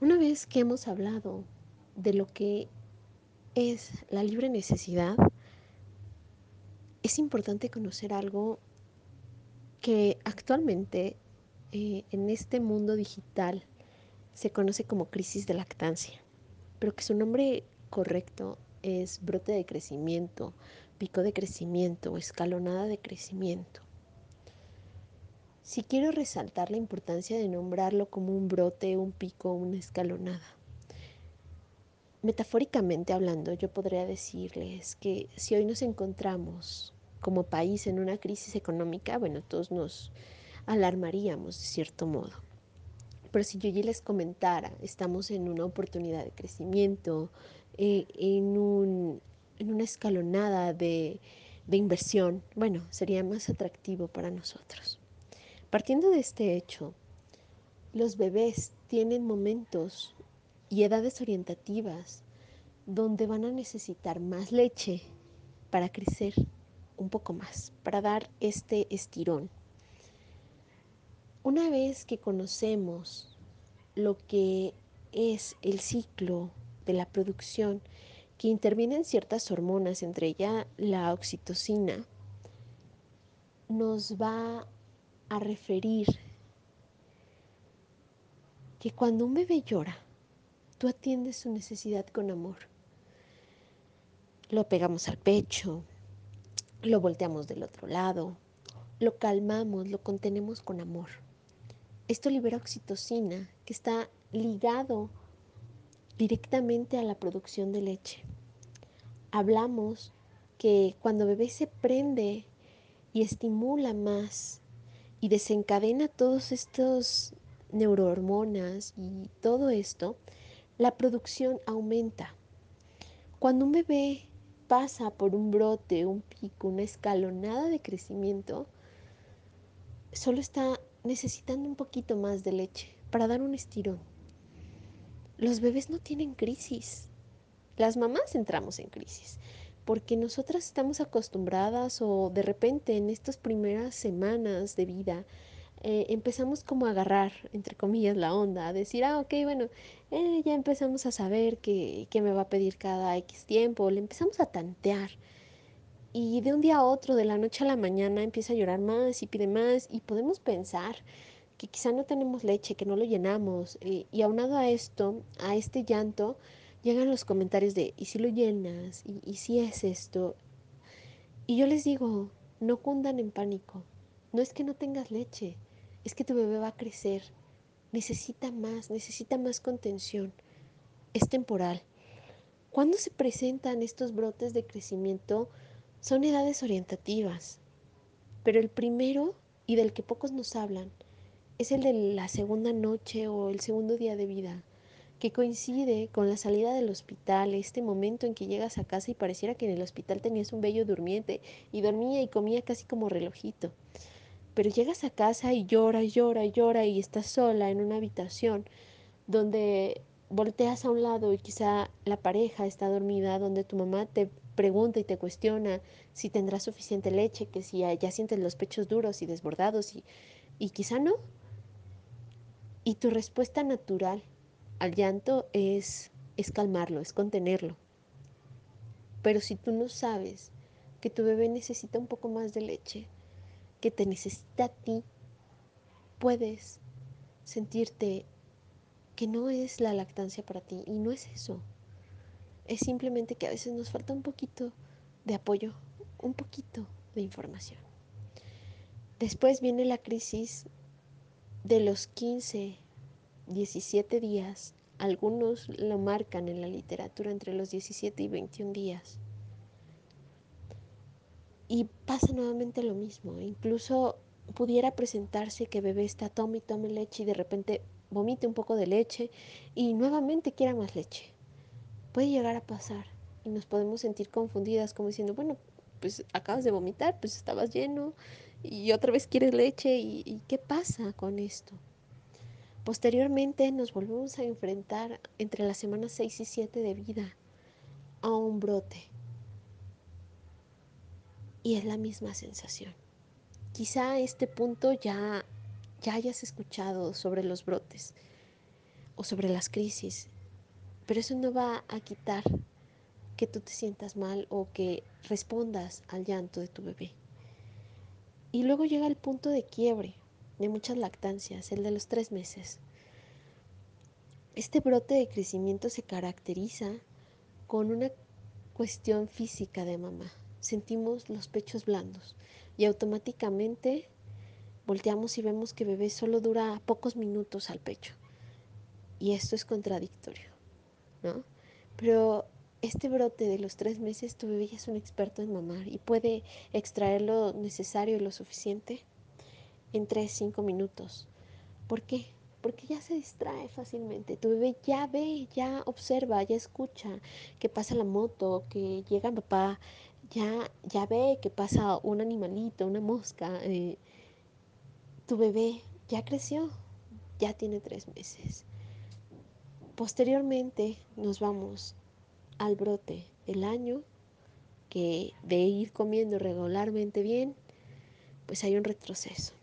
Una vez que hemos hablado de lo que es la libre necesidad, es importante conocer algo que actualmente eh, en este mundo digital se conoce como crisis de lactancia, pero que su nombre correcto es brote de crecimiento, pico de crecimiento o escalonada de crecimiento. Si quiero resaltar la importancia de nombrarlo como un brote, un pico, una escalonada. Metafóricamente hablando, yo podría decirles que si hoy nos encontramos como país en una crisis económica, bueno, todos nos alarmaríamos de cierto modo. Pero si yo ya les comentara, estamos en una oportunidad de crecimiento, eh, en, un, en, una escalonada de inversión, bueno, sería más atractivo para nosotros. Partiendo de este hecho, los bebés tienen momentos y edades orientativas donde van a necesitar más leche para crecer un poco más, para dar este estirón. Una vez que conocemos lo que es el ciclo de la producción, que intervienen ciertas hormonas, entre ellas la oxitocina, nos va a referir que cuando un bebé llora, tú atiendes su necesidad con amor. Lo pegamos al pecho, lo volteamos del otro lado, lo calmamos, lo contenemos con amor. Esto libera oxitocina, que está ligado directamente a la producción de leche. Hablamos que cuando bebé se prende y estimula más y desencadena todos estos neurohormonas y todo esto, la producción aumenta. Cuando un bebé pasa por un brote, un pico, una escalonada de crecimiento, solo está necesitando un poquito más de leche para dar un estirón. Los bebés no tienen crisis. Las mamás entramos en crisis porque nosotras estamos acostumbradas o de repente en estas primeras semanas de vida eh, empezamos como a agarrar, entre comillas, la onda, a decir, ah, ok, bueno, eh, ya empezamos a saber que, que me va a pedir cada X tiempo, le empezamos a tantear. Y de un día a otro, de la noche a la mañana, empieza a llorar más y pide más y podemos pensar que quizá no tenemos leche, que no lo llenamos. Eh, y aunado a esto, a este llanto, llegan los comentarios de, ¿y si lo llenas? ¿Y, y si es esto? Y yo les digo, no cundan en pánico. No es que no tengas leche, es que tu bebé va a crecer. Necesita más, necesita más contención. Es temporal. Cuando se presentan estos brotes de crecimiento? Son edades orientativas. Pero el primero, y del que pocos nos hablan, es el de la segunda noche o el segundo día de vida que coincide con la salida del hospital, este momento en que llegas a casa y pareciera que en el hospital tenías un bello durmiente y dormía y comía casi como relojito. Pero llegas a casa y llora, llora, llora y estás sola en una habitación donde volteas a un lado y quizá la pareja está dormida, donde tu mamá te pregunta y te cuestiona si tendrás suficiente leche, que si ya sientes los pechos duros y desbordados y, y quizá no. Y tu respuesta natural al llanto es, es calmarlo, es contenerlo. Pero si tú no sabes que tu bebé necesita un poco más de leche, que te necesita a ti, puedes sentirte que no es la lactancia para ti y no es eso. Es simplemente que a veces nos falta un poquito de apoyo, un poquito de información. Después viene la crisis de los 15 17 días, algunos lo marcan en la literatura entre los 17 y 21 días. Y pasa nuevamente lo mismo, incluso pudiera presentarse que bebé está tome y tome leche y de repente vomite un poco de leche y nuevamente quiera más leche. Puede llegar a pasar y nos podemos sentir confundidas como diciendo, bueno, pues acabas de vomitar, pues estabas lleno y otra vez quieres leche y ¿qué pasa con esto? Posteriormente nos volvemos a enfrentar entre las semanas 6 y 7 de vida a un brote. Y es la misma sensación. Quizá a este punto ya, ya hayas escuchado sobre los brotes o sobre las crisis, pero eso no va a quitar que tú te sientas mal o que respondas al llanto de tu bebé. Y luego llega el punto de quiebre de muchas lactancias, el de los tres meses. Este brote de crecimiento se caracteriza con una cuestión física de mamá. Sentimos los pechos blandos y automáticamente volteamos y vemos que bebé solo dura pocos minutos al pecho. Y esto es contradictorio, ¿no? Pero este brote de los tres meses, tu bebé ya es un experto en mamar y puede extraer lo necesario y lo suficiente en tres, cinco minutos. ¿Por qué? Porque ya se distrae fácilmente. Tu bebé ya ve, ya observa, ya escucha que pasa la moto, que llega papá, ya, ya ve que pasa un animalito, una mosca. Eh, tu bebé ya creció, ya tiene tres meses. Posteriormente nos vamos al brote del año, que de ir comiendo regularmente bien, pues hay un retroceso.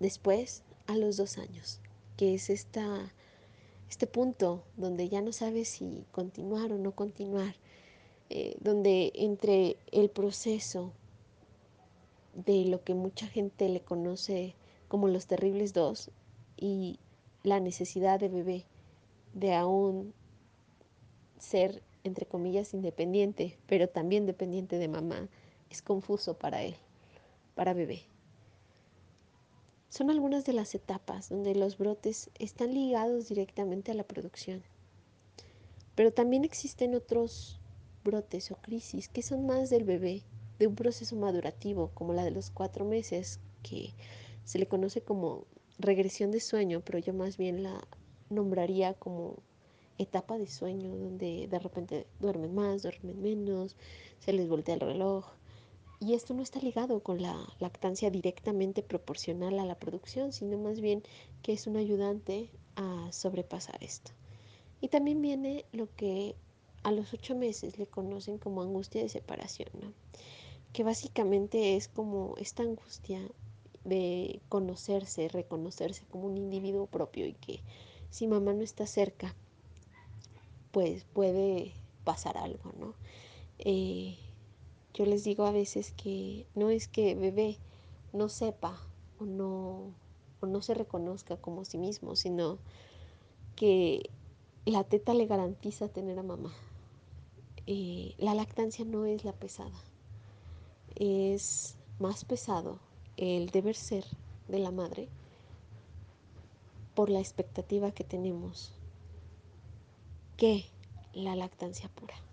Después, a los dos años, que es esta, este punto donde ya no sabes si continuar o no continuar, eh, donde entre el proceso de lo que mucha gente le conoce como los terribles dos y la necesidad de bebé de aún ser, entre comillas, independiente, pero también dependiente de mamá, es confuso para él, para bebé. Son algunas de las etapas donde los brotes están ligados directamente a la producción. Pero también existen otros brotes o crisis que son más del bebé, de un proceso madurativo, como la de los cuatro meses, que se le conoce como regresión de sueño, pero yo más bien la nombraría como etapa de sueño donde de repente duermen más, duermen menos, se les voltea el reloj. Y esto no está ligado con la lactancia directamente proporcional a la producción, sino más bien que es un ayudante a sobrepasar esto. Y también viene lo que a los ocho meses le conocen como angustia de separación, ¿no? que básicamente es como esta angustia de conocerse, reconocerse como un individuo propio y que si mamá no está cerca, pues puede pasar algo, ¿no? Eh, yo les digo a veces que no es que bebé no sepa o no, o no se reconozca como sí mismo, sino que la teta le garantiza tener a mamá. Eh, la lactancia no es la pesada, es más pesado el deber ser de la madre por la expectativa que tenemos que la lactancia pura.